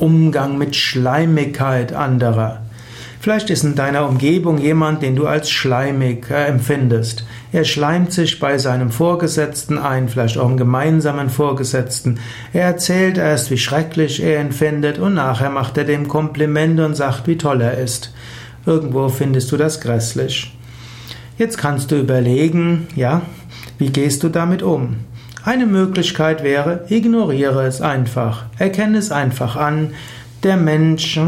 Umgang mit Schleimigkeit anderer. Vielleicht ist in deiner Umgebung jemand, den du als schleimig äh, empfindest. Er schleimt sich bei seinem Vorgesetzten ein, vielleicht auch im gemeinsamen Vorgesetzten. Er erzählt erst, wie schrecklich er ihn findet und nachher macht er dem Kompliment und sagt, wie toll er ist. Irgendwo findest du das grässlich. Jetzt kannst du überlegen, ja, wie gehst du damit um? Eine Möglichkeit wäre, ignoriere es einfach, erkenne es einfach an, der Mensch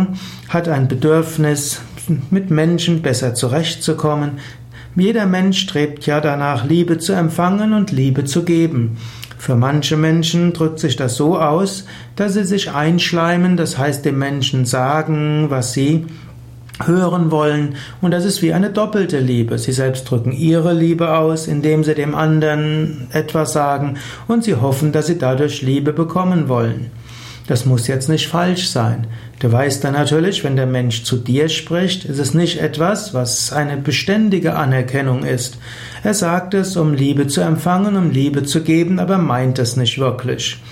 hat ein Bedürfnis, mit Menschen besser zurechtzukommen. Jeder Mensch strebt ja danach, Liebe zu empfangen und Liebe zu geben. Für manche Menschen drückt sich das so aus, dass sie sich einschleimen, das heißt dem Menschen sagen, was sie hören wollen. Und das ist wie eine doppelte Liebe. Sie selbst drücken ihre Liebe aus, indem sie dem anderen etwas sagen und sie hoffen, dass sie dadurch Liebe bekommen wollen. Das muss jetzt nicht falsch sein. Du weißt dann natürlich, wenn der Mensch zu dir spricht, ist es nicht etwas, was eine beständige Anerkennung ist. Er sagt es, um Liebe zu empfangen, um Liebe zu geben, aber meint es nicht wirklich.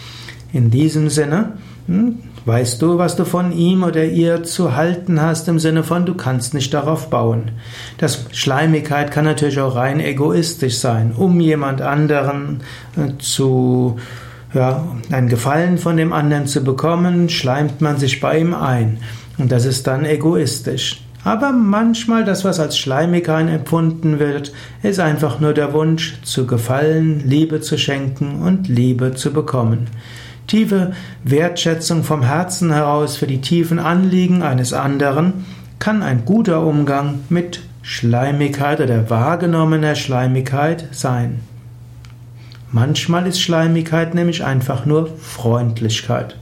In diesem Sinne, hm, weißt du, was du von ihm oder ihr zu halten hast, im Sinne von, du kannst nicht darauf bauen. Das Schleimigkeit kann natürlich auch rein egoistisch sein, um jemand anderen äh, zu ja, einen Gefallen von dem anderen zu bekommen, schleimt man sich bei ihm ein. Und das ist dann egoistisch. Aber manchmal das, was als Schleimigkeit empfunden wird, ist einfach nur der Wunsch zu gefallen, Liebe zu schenken und Liebe zu bekommen. Tiefe Wertschätzung vom Herzen heraus für die tiefen Anliegen eines anderen kann ein guter Umgang mit Schleimigkeit oder wahrgenommener Schleimigkeit sein. Manchmal ist Schleimigkeit nämlich einfach nur Freundlichkeit.